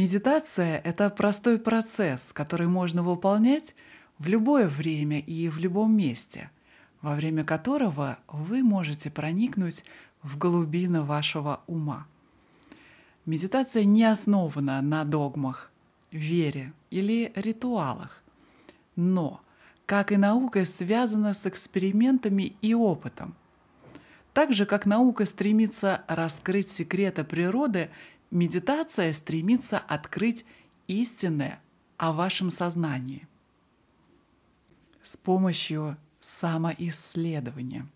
Медитация — это простой процесс, который можно выполнять в любое время и в любом месте, во время которого вы можете проникнуть в глубины вашего ума. Медитация не основана на догмах, вере или ритуалах, но, как и наука, связана с экспериментами и опытом. Так же, как наука стремится раскрыть секреты природы, медитация стремится открыть истинное о вашем сознании с помощью самоисследования.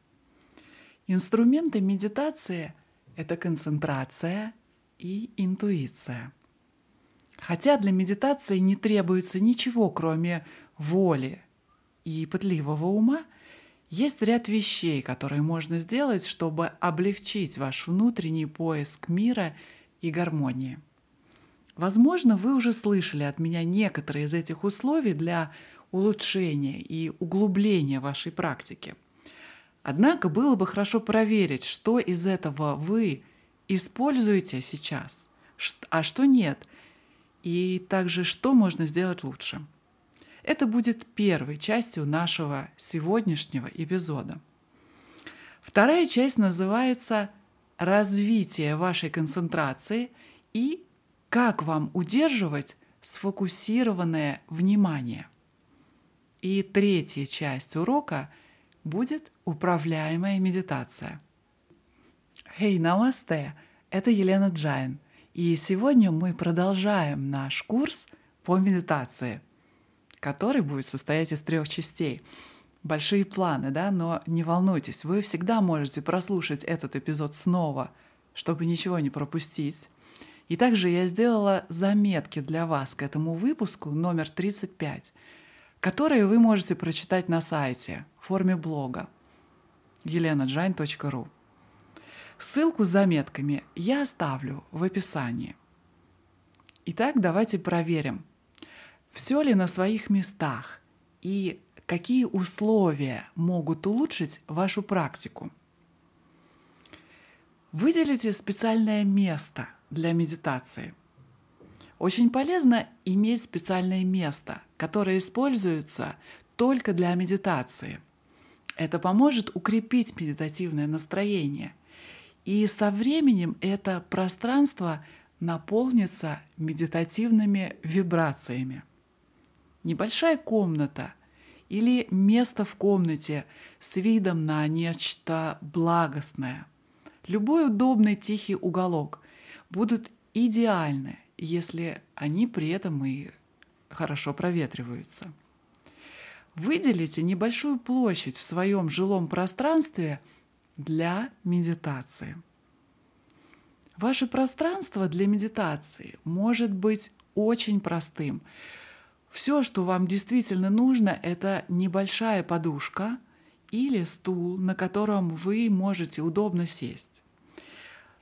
Инструменты медитации — это концентрация и интуиция. Хотя для медитации не требуется ничего, кроме воли и пытливого ума, есть ряд вещей, которые можно сделать, чтобы облегчить ваш внутренний поиск мира и гармонии. Возможно, вы уже слышали от меня некоторые из этих условий для улучшения и углубления вашей практики. Однако было бы хорошо проверить, что из этого вы используете сейчас, а что нет, и также что можно сделать лучше. Это будет первой частью нашего сегодняшнего эпизода. Вторая часть называется «Развитие вашей концентрации» и «Как вам удерживать сфокусированное внимание». И третья часть урока будет управляемая медитация. Хей, hey, намасте! Это Елена Джайн. И сегодня мы продолжаем наш курс по медитации – который будет состоять из трех частей. Большие планы, да, но не волнуйтесь, вы всегда можете прослушать этот эпизод снова, чтобы ничего не пропустить. И также я сделала заметки для вас к этому выпуску номер 35, которые вы можете прочитать на сайте в форме блога elenajain.ru. Ссылку с заметками я оставлю в описании. Итак, давайте проверим – все ли на своих местах и какие условия могут улучшить вашу практику. Выделите специальное место для медитации. Очень полезно иметь специальное место, которое используется только для медитации. Это поможет укрепить медитативное настроение. И со временем это пространство наполнится медитативными вибрациями небольшая комната или место в комнате с видом на нечто благостное. Любой удобный тихий уголок будут идеальны, если они при этом и хорошо проветриваются. Выделите небольшую площадь в своем жилом пространстве для медитации. Ваше пространство для медитации может быть очень простым. Все, что вам действительно нужно, это небольшая подушка или стул, на котором вы можете удобно сесть.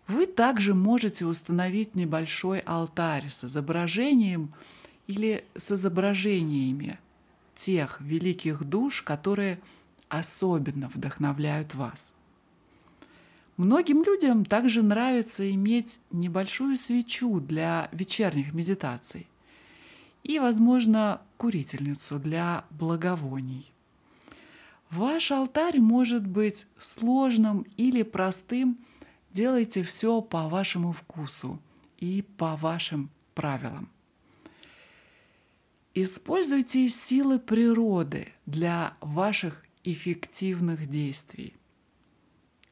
Вы также можете установить небольшой алтарь с изображением или с изображениями тех великих душ, которые особенно вдохновляют вас. Многим людям также нравится иметь небольшую свечу для вечерних медитаций и, возможно, курительницу для благовоний. Ваш алтарь может быть сложным или простым. Делайте все по вашему вкусу и по вашим правилам. Используйте силы природы для ваших эффективных действий.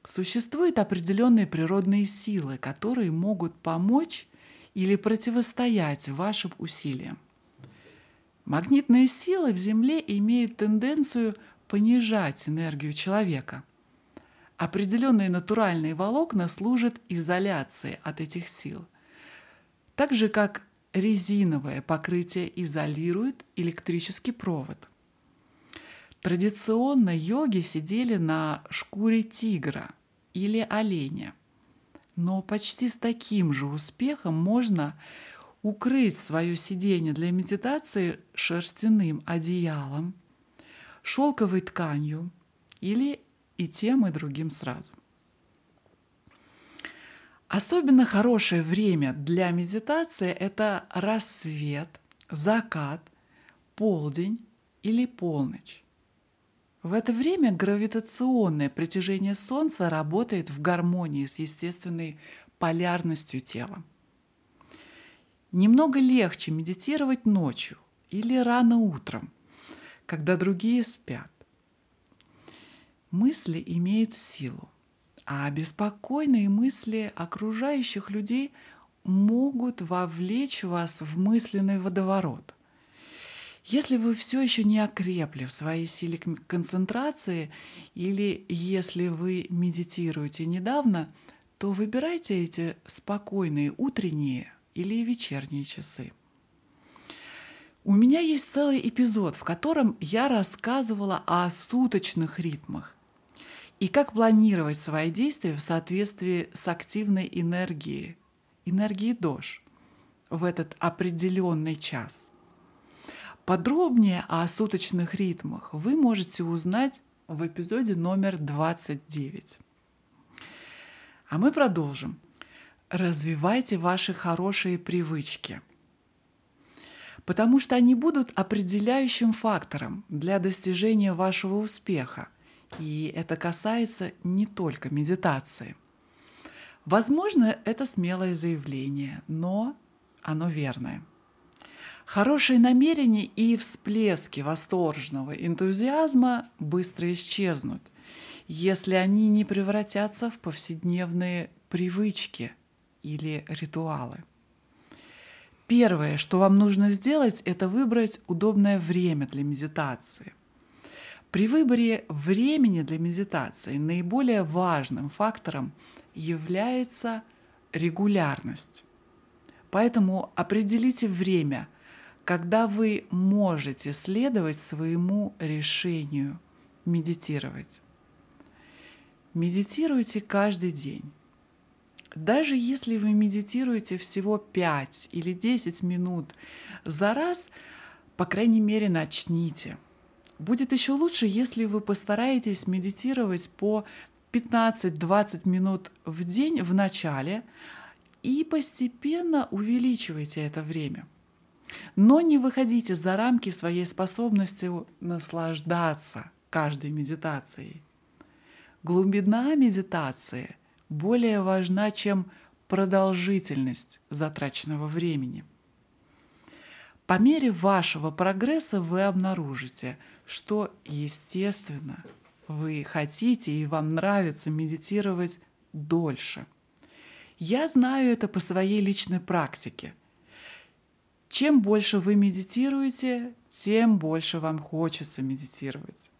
Существуют определенные природные силы, которые могут помочь или противостоять вашим усилиям. Магнитные силы в Земле имеют тенденцию понижать энергию человека. Определенные натуральные волокна служат изоляции от этих сил. Так же, как резиновое покрытие изолирует электрический провод. Традиционно йоги сидели на шкуре тигра или оленя. Но почти с таким же успехом можно укрыть свое сиденье для медитации шерстяным одеялом, шелковой тканью или и тем, и другим сразу. Особенно хорошее время для медитации – это рассвет, закат, полдень или полночь. В это время гравитационное притяжение Солнца работает в гармонии с естественной полярностью тела. Немного легче медитировать ночью или рано утром, когда другие спят. Мысли имеют силу, а беспокойные мысли окружающих людей могут вовлечь вас в мысленный водоворот – если вы все еще не окрепли в своей силе концентрации, или если вы медитируете недавно, то выбирайте эти спокойные утренние или вечерние часы. У меня есть целый эпизод, в котором я рассказывала о суточных ритмах и как планировать свои действия в соответствии с активной энергией, энергией ДОЖ в этот определенный час. Подробнее о суточных ритмах вы можете узнать в эпизоде номер 29. А мы продолжим. Развивайте ваши хорошие привычки, потому что они будут определяющим фактором для достижения вашего успеха. И это касается не только медитации. Возможно, это смелое заявление, но оно верное – Хорошие намерения и всплески восторженного энтузиазма быстро исчезнут, если они не превратятся в повседневные привычки или ритуалы. Первое, что вам нужно сделать, это выбрать удобное время для медитации. При выборе времени для медитации наиболее важным фактором является регулярность. Поэтому определите время – когда вы можете следовать своему решению медитировать. Медитируйте каждый день. Даже если вы медитируете всего 5 или 10 минут за раз, по крайней мере, начните. Будет еще лучше, если вы постараетесь медитировать по 15-20 минут в день в начале и постепенно увеличивайте это время – но не выходите за рамки своей способности наслаждаться каждой медитацией. Глубина медитации более важна, чем продолжительность затраченного времени. По мере вашего прогресса вы обнаружите, что, естественно, вы хотите и вам нравится медитировать дольше. Я знаю это по своей личной практике – чем больше вы медитируете, тем больше вам хочется медитировать.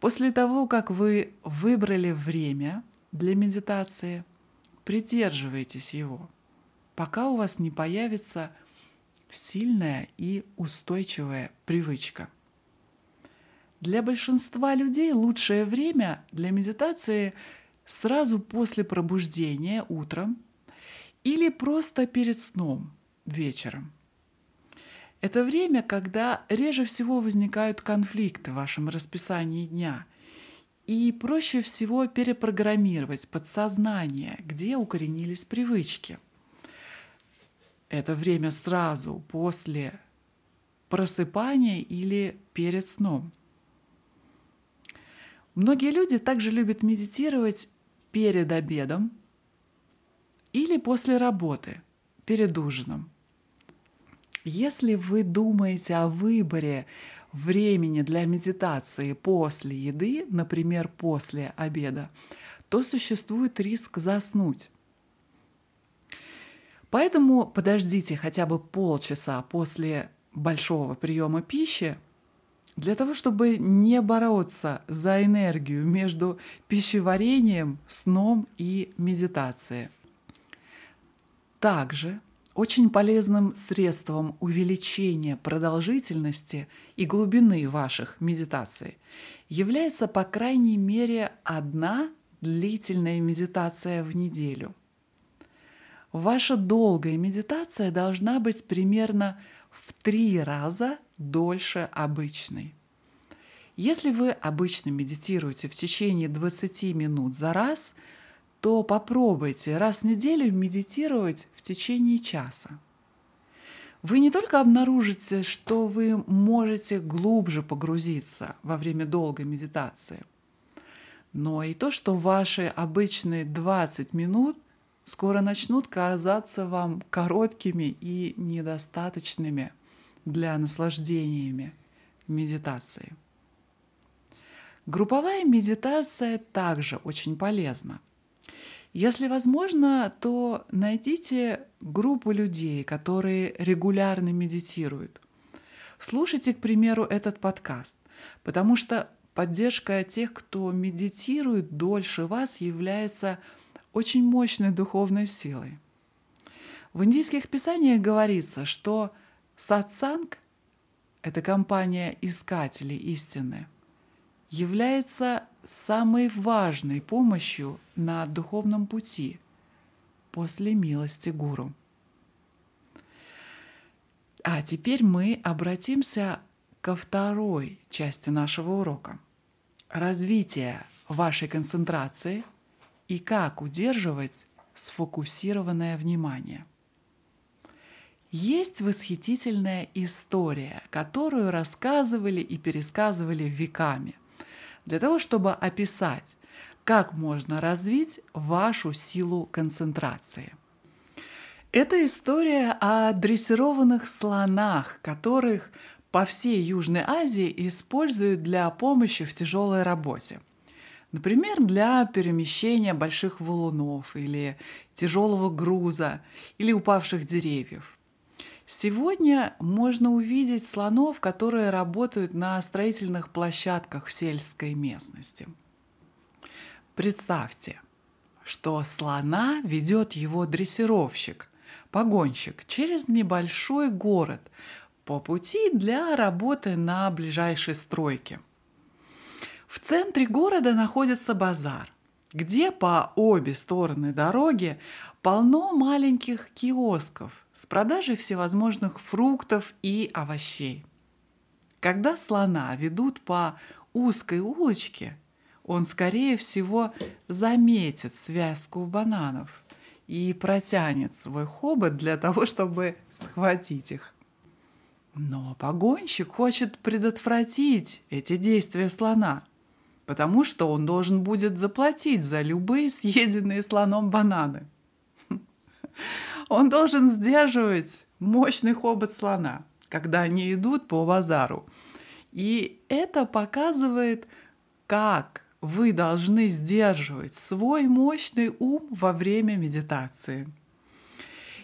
После того, как вы выбрали время для медитации, придерживайтесь его, пока у вас не появится сильная и устойчивая привычка. Для большинства людей лучшее время для медитации сразу после пробуждения утром или просто перед сном – вечером. Это время, когда реже всего возникают конфликты в вашем расписании дня, и проще всего перепрограммировать подсознание, где укоренились привычки. Это время сразу после просыпания или перед сном. Многие люди также любят медитировать перед обедом или после работы, перед ужином. Если вы думаете о выборе времени для медитации после еды, например, после обеда, то существует риск заснуть. Поэтому подождите хотя бы полчаса после большого приема пищи для того, чтобы не бороться за энергию между пищеварением, сном и медитацией. Также очень полезным средством увеличения продолжительности и глубины ваших медитаций является по крайней мере одна длительная медитация в неделю. Ваша долгая медитация должна быть примерно в три раза дольше обычной. Если вы обычно медитируете в течение 20 минут за раз, то попробуйте раз в неделю медитировать в течение часа. Вы не только обнаружите, что вы можете глубже погрузиться во время долгой медитации, но и то, что ваши обычные 20 минут скоро начнут казаться вам короткими и недостаточными для наслаждениями медитации. Групповая медитация также очень полезна. Если возможно, то найдите группу людей, которые регулярно медитируют. Слушайте, к примеру, этот подкаст, потому что поддержка тех, кто медитирует дольше вас, является очень мощной духовной силой. В индийских писаниях говорится, что сатсанг — это компания искателей истины, является самой важной помощью на духовном пути после милости гуру. А теперь мы обратимся ко второй части нашего урока. Развитие вашей концентрации и как удерживать сфокусированное внимание. Есть восхитительная история, которую рассказывали и пересказывали веками – для того, чтобы описать, как можно развить вашу силу концентрации. Это история о дрессированных слонах, которых по всей Южной Азии используют для помощи в тяжелой работе. Например, для перемещения больших валунов или тяжелого груза или упавших деревьев. Сегодня можно увидеть слонов, которые работают на строительных площадках в сельской местности. Представьте, что слона ведет его дрессировщик, погонщик через небольшой город по пути для работы на ближайшей стройке. В центре города находится базар, где по обе стороны дороги полно маленьких киосков с продажей всевозможных фруктов и овощей. Когда слона ведут по узкой улочке, он, скорее всего, заметит связку бананов и протянет свой хобот для того, чтобы схватить их. Но погонщик хочет предотвратить эти действия слона – потому что он должен будет заплатить за любые съеденные слоном бананы. Он должен сдерживать мощный хобот слона, когда они идут по базару. И это показывает, как вы должны сдерживать свой мощный ум во время медитации.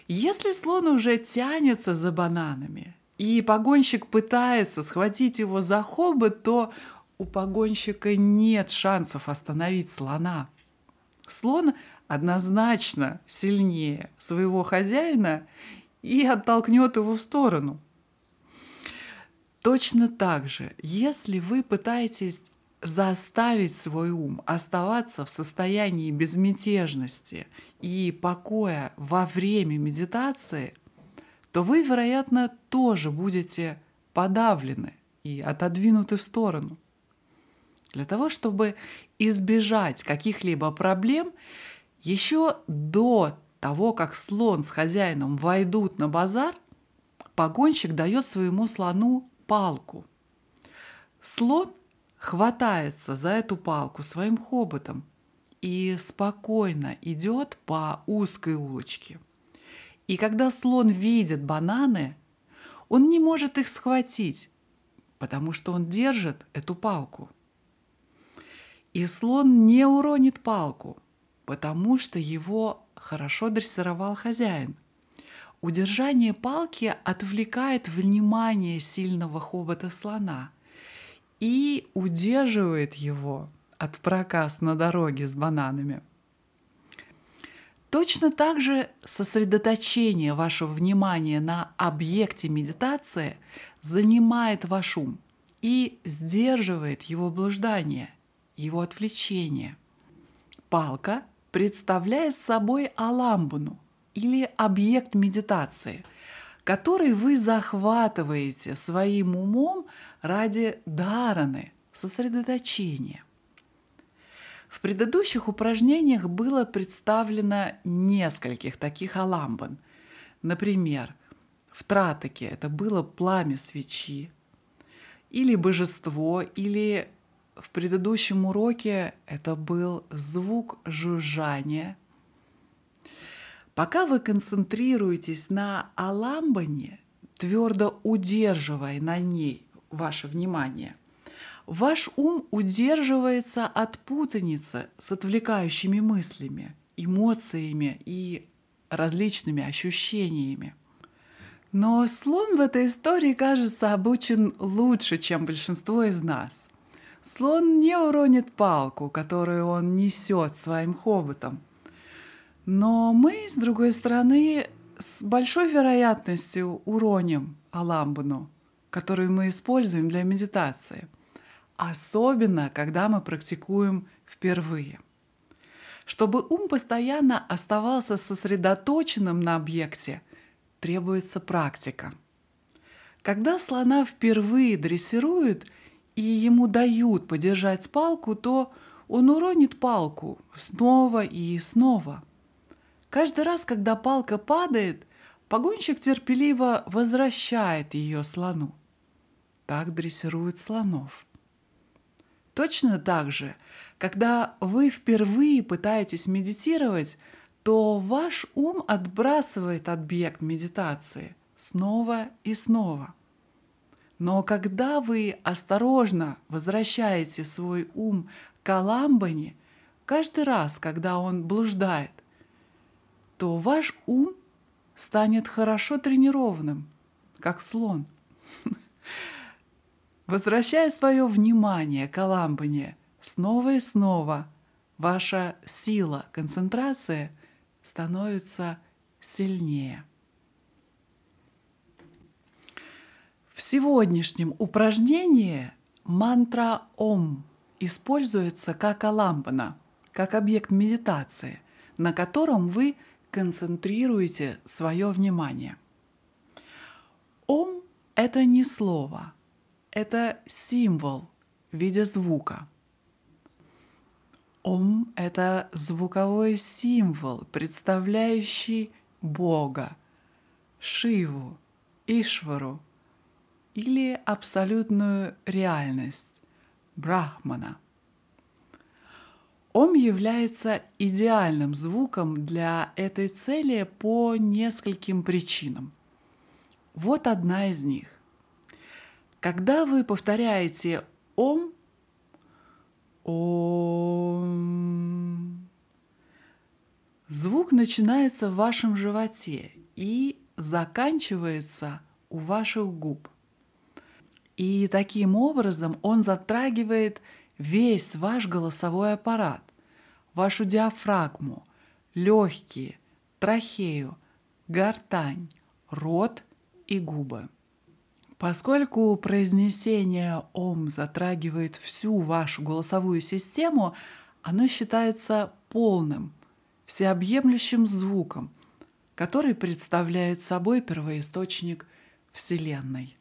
Если слон уже тянется за бананами, и погонщик пытается схватить его за хобот, то у погонщика нет шансов остановить слона. Слон однозначно сильнее своего хозяина и оттолкнет его в сторону. Точно так же, если вы пытаетесь заставить свой ум оставаться в состоянии безмятежности и покоя во время медитации, то вы, вероятно, тоже будете подавлены и отодвинуты в сторону. Для того, чтобы избежать каких-либо проблем, еще до того, как слон с хозяином войдут на базар, погонщик дает своему слону палку. Слон хватается за эту палку своим хоботом и спокойно идет по узкой улочке. И когда слон видит бананы, он не может их схватить, потому что он держит эту палку – и слон не уронит палку, потому что его хорошо дрессировал хозяин. Удержание палки отвлекает внимание сильного хобота слона и удерживает его от проказ на дороге с бананами. Точно так же сосредоточение вашего внимания на объекте медитации занимает ваш ум и сдерживает его блуждание – его отвлечение. Палка представляет собой аламбуну или объект медитации, который вы захватываете своим умом ради дараны, сосредоточения. В предыдущих упражнениях было представлено нескольких таких аламбан. Например, в тратаке это было пламя свечи, или божество, или в предыдущем уроке это был звук жужжания. Пока вы концентрируетесь на аламбане, твердо удерживая на ней ваше внимание, ваш ум удерживается от путаницы с отвлекающими мыслями, эмоциями и различными ощущениями. Но слон в этой истории, кажется, обучен лучше, чем большинство из нас. Слон не уронит палку, которую он несет своим хоботом. Но мы, с другой стороны, с большой вероятностью уроним аламбану, которую мы используем для медитации. Особенно, когда мы практикуем впервые. Чтобы ум постоянно оставался сосредоточенным на объекте, требуется практика. Когда слона впервые дрессируют – и ему дают подержать палку, то он уронит палку снова и снова. Каждый раз, когда палка падает, погонщик терпеливо возвращает ее слону. Так дрессируют слонов. Точно так же, когда вы впервые пытаетесь медитировать, то ваш ум отбрасывает объект медитации снова и снова – но когда вы осторожно возвращаете свой ум к Аламбане, каждый раз, когда он блуждает, то ваш ум станет хорошо тренированным, как слон. Возвращая свое внимание к Аламбане снова и снова, ваша сила концентрации становится сильнее. В сегодняшнем упражнении мантра Ом используется как аламбана, как объект медитации, на котором вы концентрируете свое внимание. Ом – это не слово, это символ в виде звука. Ом – это звуковой символ, представляющий Бога, Шиву, Ишвару – или абсолютную реальность Брахмана. Ом является идеальным звуком для этой цели по нескольким причинам. Вот одна из них. Когда вы повторяете Ом, Ом, звук начинается в вашем животе и заканчивается у ваших губ – и таким образом он затрагивает весь ваш голосовой аппарат, вашу диафрагму, легкие, трахею, гортань, рот и губы. Поскольку произнесение «Ом» затрагивает всю вашу голосовую систему, оно считается полным, всеобъемлющим звуком, который представляет собой первоисточник Вселенной.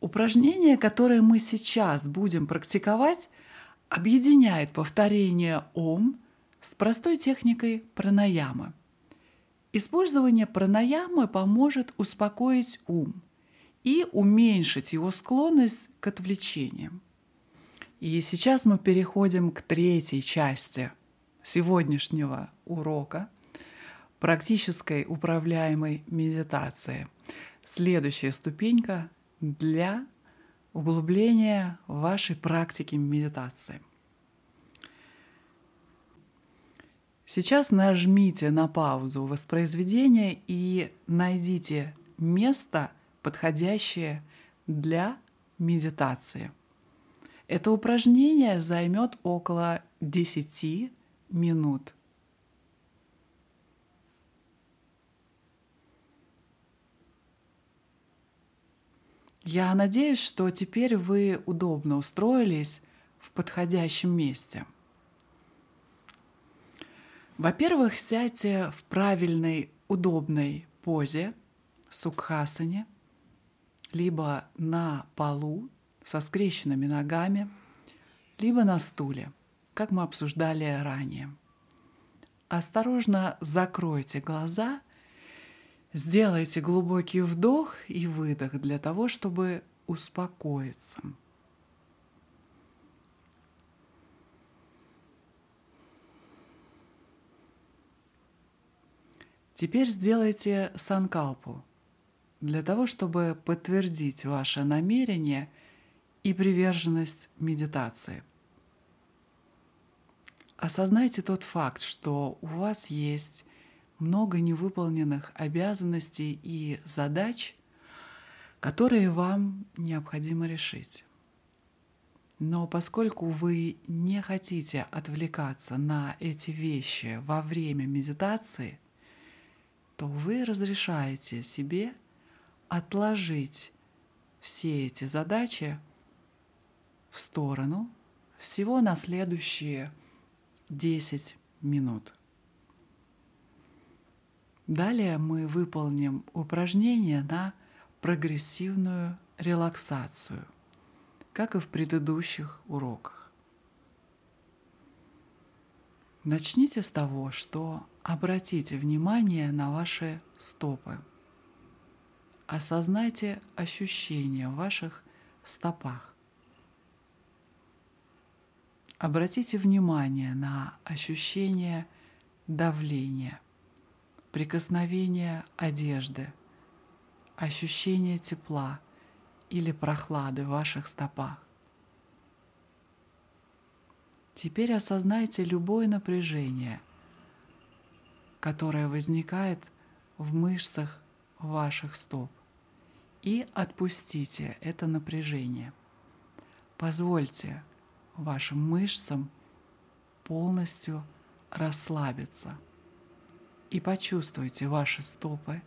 Упражнение, которое мы сейчас будем практиковать, объединяет повторение ОМ с простой техникой пранаямы. Использование пранаямы поможет успокоить ум и уменьшить его склонность к отвлечениям. И сейчас мы переходим к третьей части сегодняшнего урока практической управляемой медитации. Следующая ступенька для углубления вашей практики медитации. Сейчас нажмите на паузу воспроизведения и найдите место, подходящее для медитации. Это упражнение займет около 10 минут. Я надеюсь, что теперь вы удобно устроились в подходящем месте. Во-первых, сядьте в правильной, удобной позе, сукхасане, либо на полу со скрещенными ногами, либо на стуле, как мы обсуждали ранее. Осторожно закройте глаза, сделайте глубокий вдох и выдох для того, чтобы успокоиться. Теперь сделайте санкалпу для того, чтобы подтвердить ваше намерение и приверженность медитации. Осознайте тот факт, что у вас есть много невыполненных обязанностей и задач, которые вам необходимо решить. Но поскольку вы не хотите отвлекаться на эти вещи во время медитации – то вы разрешаете себе отложить все эти задачи в сторону всего на следующие 10 минут. Далее мы выполним упражнение на прогрессивную релаксацию, как и в предыдущих уроках. Начните с того, что Обратите внимание на ваши стопы. Осознайте ощущения в ваших стопах. Обратите внимание на ощущение давления, прикосновения одежды, ощущение тепла или прохлады в ваших стопах. Теперь осознайте любое напряжение – которая возникает в мышцах ваших стоп. И отпустите это напряжение. Позвольте вашим мышцам полностью расслабиться. И почувствуйте ваши стопы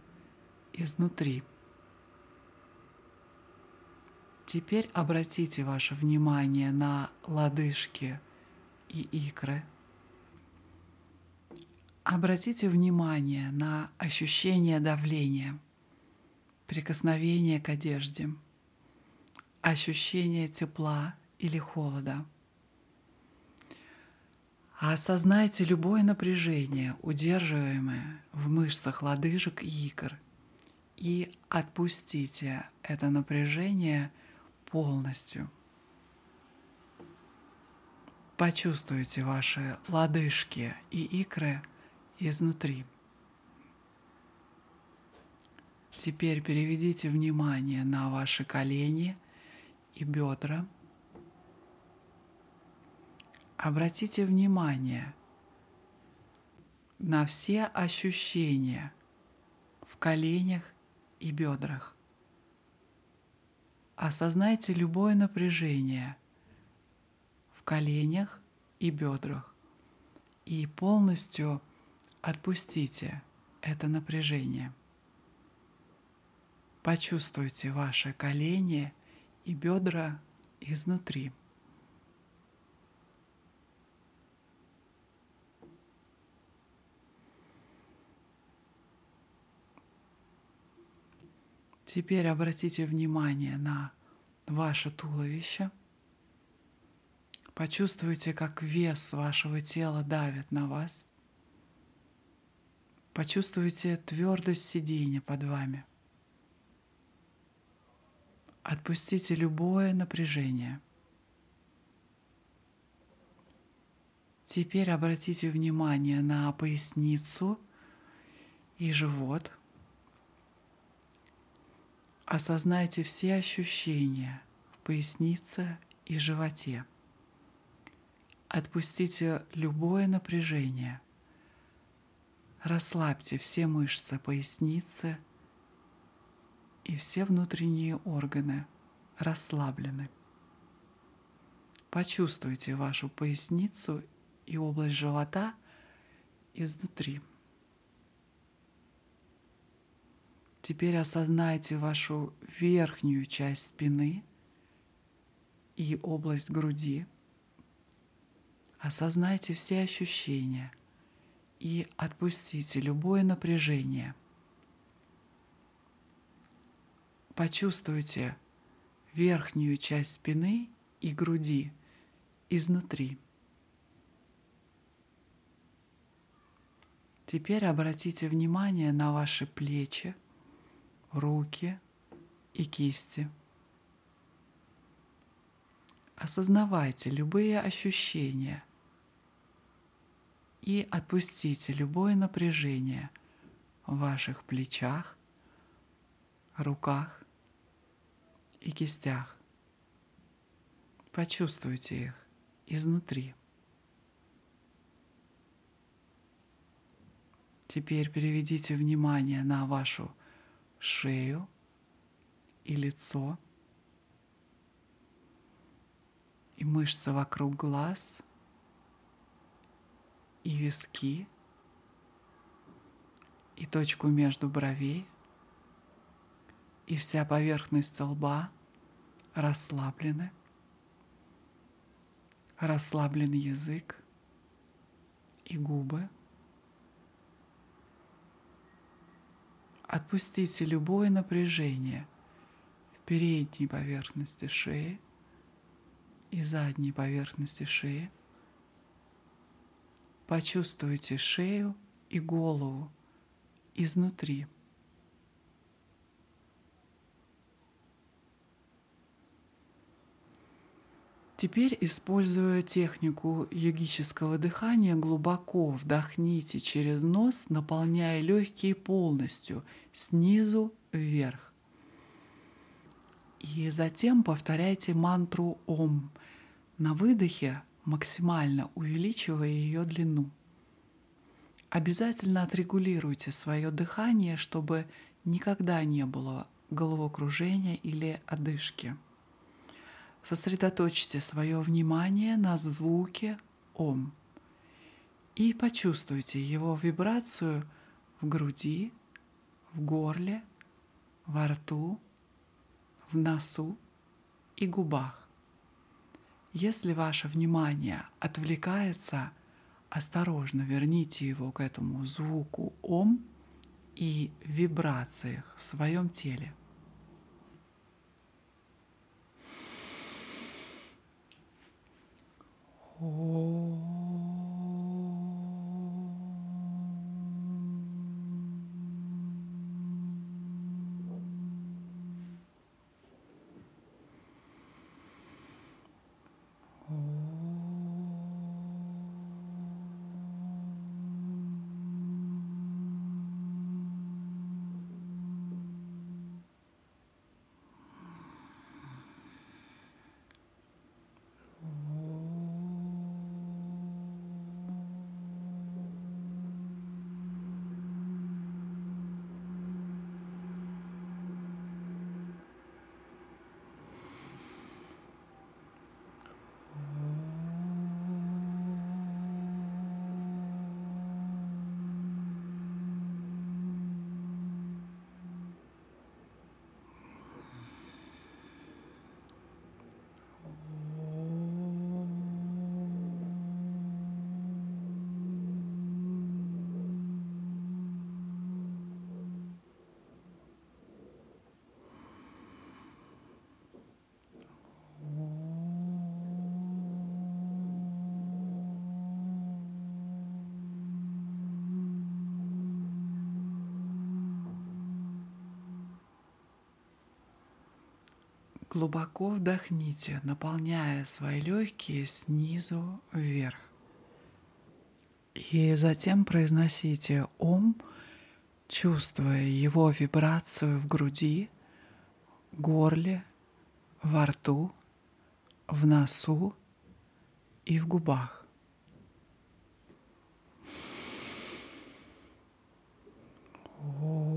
изнутри. Теперь обратите ваше внимание на лодыжки и икры – Обратите внимание на ощущение давления, прикосновение к одежде, ощущение тепла или холода. Осознайте любое напряжение, удерживаемое в мышцах лодыжек и икр, и отпустите это напряжение полностью. Почувствуйте ваши лодыжки и икры – изнутри. Теперь переведите внимание на ваши колени и бедра. Обратите внимание на все ощущения в коленях и бедрах. Осознайте любое напряжение в коленях и бедрах и полностью Отпустите это напряжение. Почувствуйте ваши колени и бедра изнутри. Теперь обратите внимание на ваше туловище. Почувствуйте, как вес вашего тела давит на вас. Почувствуйте твердость сидения под вами. Отпустите любое напряжение. Теперь обратите внимание на поясницу и живот. Осознайте все ощущения в пояснице и животе. Отпустите любое напряжение – Расслабьте все мышцы поясницы и все внутренние органы расслаблены. Почувствуйте вашу поясницу и область живота изнутри. Теперь осознайте вашу верхнюю часть спины и область груди. Осознайте все ощущения и отпустите любое напряжение. Почувствуйте верхнюю часть спины и груди изнутри. Теперь обратите внимание на ваши плечи, руки и кисти. Осознавайте любые ощущения и отпустите любое напряжение в ваших плечах, руках и кистях. Почувствуйте их изнутри. Теперь переведите внимание на вашу шею и лицо, и мышцы вокруг глаз, и виски, и точку между бровей, и вся поверхность лба расслаблены, расслаблен язык и губы – Отпустите любое напряжение в передней поверхности шеи и задней поверхности шеи. Почувствуйте шею и голову изнутри. Теперь, используя технику йогического дыхания, глубоко вдохните через нос, наполняя легкие полностью, снизу вверх. И затем повторяйте мантру Ом на выдохе, максимально увеличивая ее длину. Обязательно отрегулируйте свое дыхание, чтобы никогда не было головокружения или одышки. Сосредоточьте свое внимание на звуке Ом и почувствуйте его вибрацию в груди, в горле, во рту, в носу и губах. Если ваше внимание отвлекается, осторожно верните его к этому звуку Ом и вибрациях в своем теле. Oh. Глубоко вдохните, наполняя свои легкие снизу вверх. И затем произносите "ом", чувствуя его вибрацию в груди, горле, во рту, в носу и в губах. О.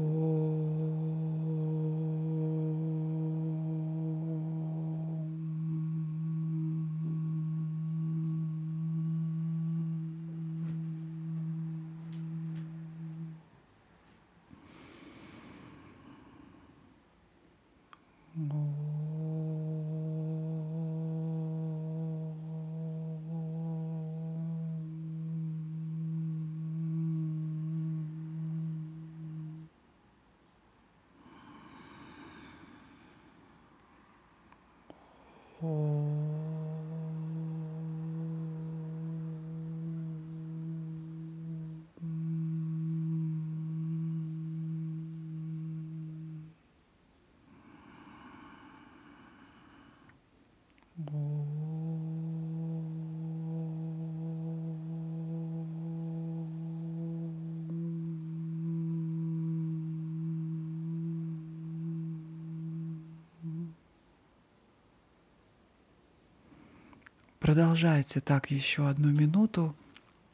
Продолжайте так еще одну минуту,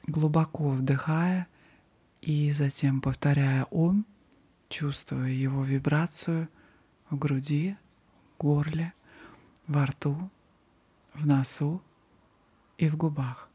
глубоко вдыхая и затем повторяя ум, чувствуя его вибрацию в груди, горле, во рту, в носу и в губах.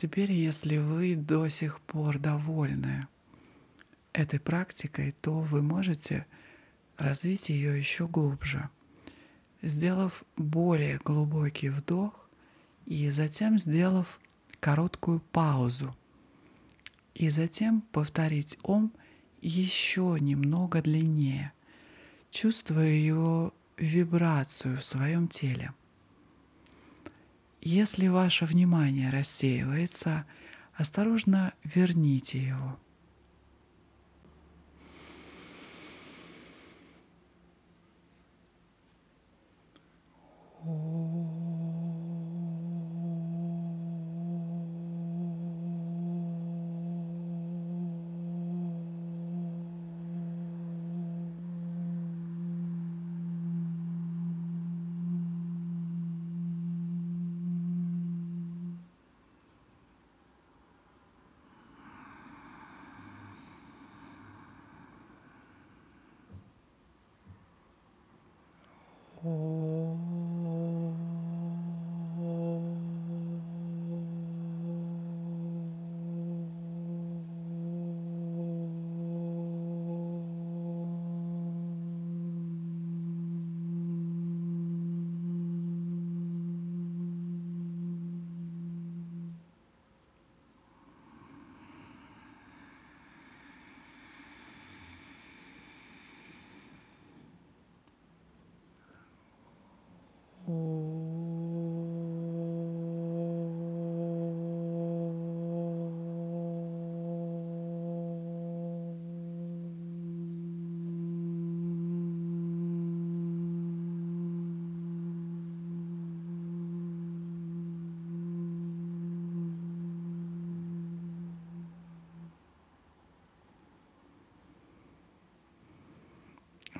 Теперь, если вы до сих пор довольны этой практикой, то вы можете развить ее еще глубже, сделав более глубокий вдох и затем сделав короткую паузу. И затем повторить ом еще немного длиннее, чувствуя его вибрацию в своем теле. Если ваше внимание рассеивается, осторожно верните его.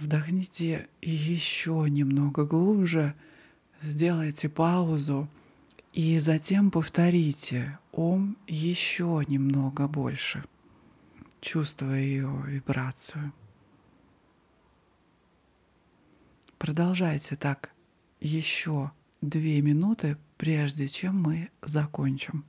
Вдохните еще немного глубже, сделайте паузу и затем повторите ом еще немного больше, чувствуя ее вибрацию. Продолжайте так еще две минуты, прежде чем мы закончим.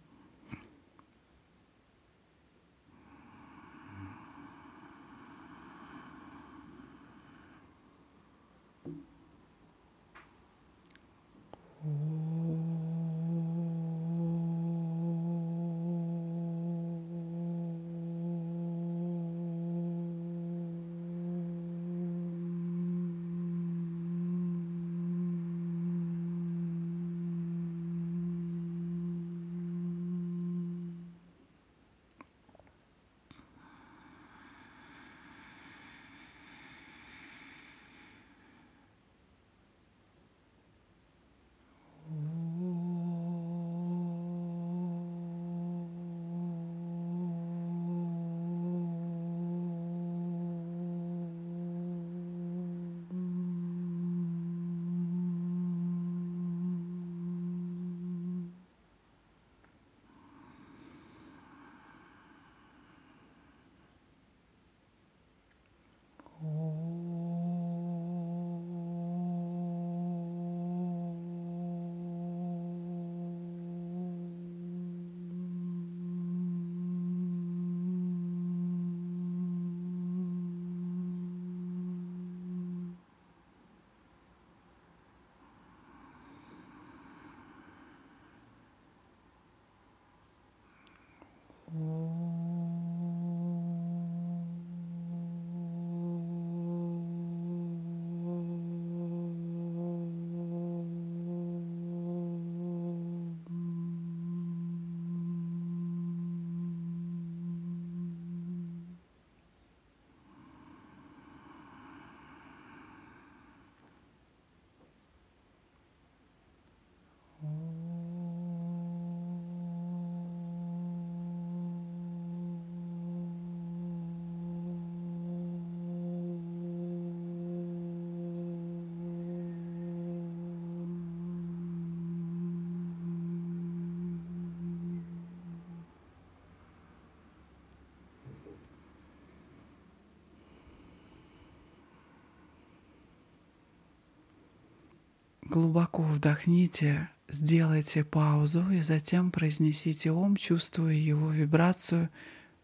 Глубоко вдохните, сделайте паузу и затем произнесите ом, чувствуя его вибрацию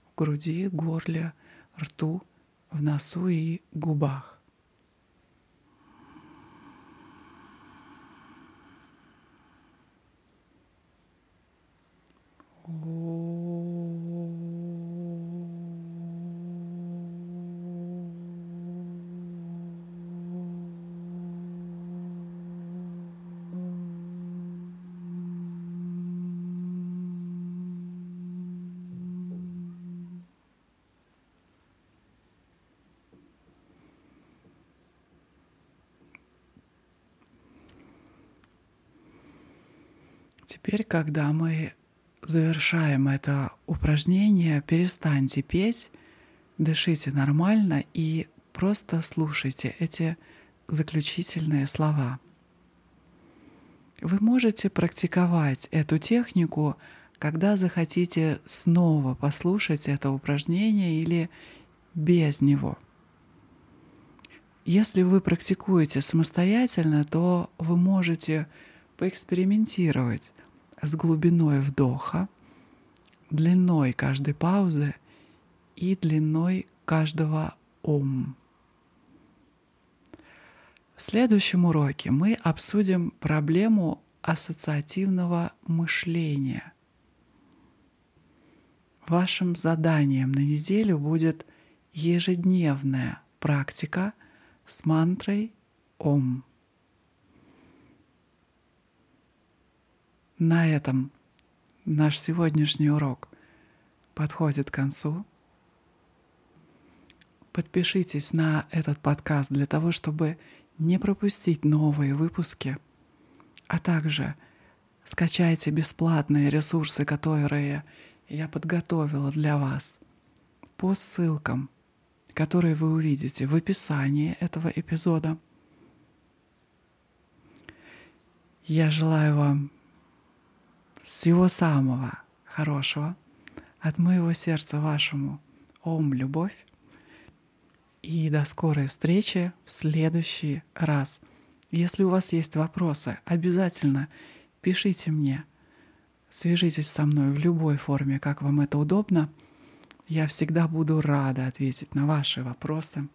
в груди, горле, рту, в носу и губах. Теперь, когда мы завершаем это упражнение, перестаньте петь, дышите нормально и просто слушайте эти заключительные слова. Вы можете практиковать эту технику, когда захотите снова послушать это упражнение или без него. Если вы практикуете самостоятельно, то вы можете поэкспериментировать с глубиной вдоха, длиной каждой паузы и длиной каждого ом. В следующем уроке мы обсудим проблему ассоциативного мышления. Вашим заданием на неделю будет ежедневная практика с мантрой Ом. На этом наш сегодняшний урок подходит к концу. Подпишитесь на этот подкаст для того, чтобы не пропустить новые выпуски, а также скачайте бесплатные ресурсы, которые я подготовила для вас по ссылкам, которые вы увидите в описании этого эпизода. Я желаю вам всего самого хорошего от моего сердца вашему. Ом, любовь. И до скорой встречи в следующий раз. Если у вас есть вопросы, обязательно пишите мне. Свяжитесь со мной в любой форме, как вам это удобно. Я всегда буду рада ответить на ваши вопросы.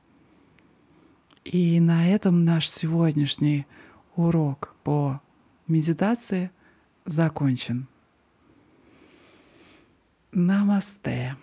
И на этом наш сегодняшний урок по медитации – закончен. Намасте.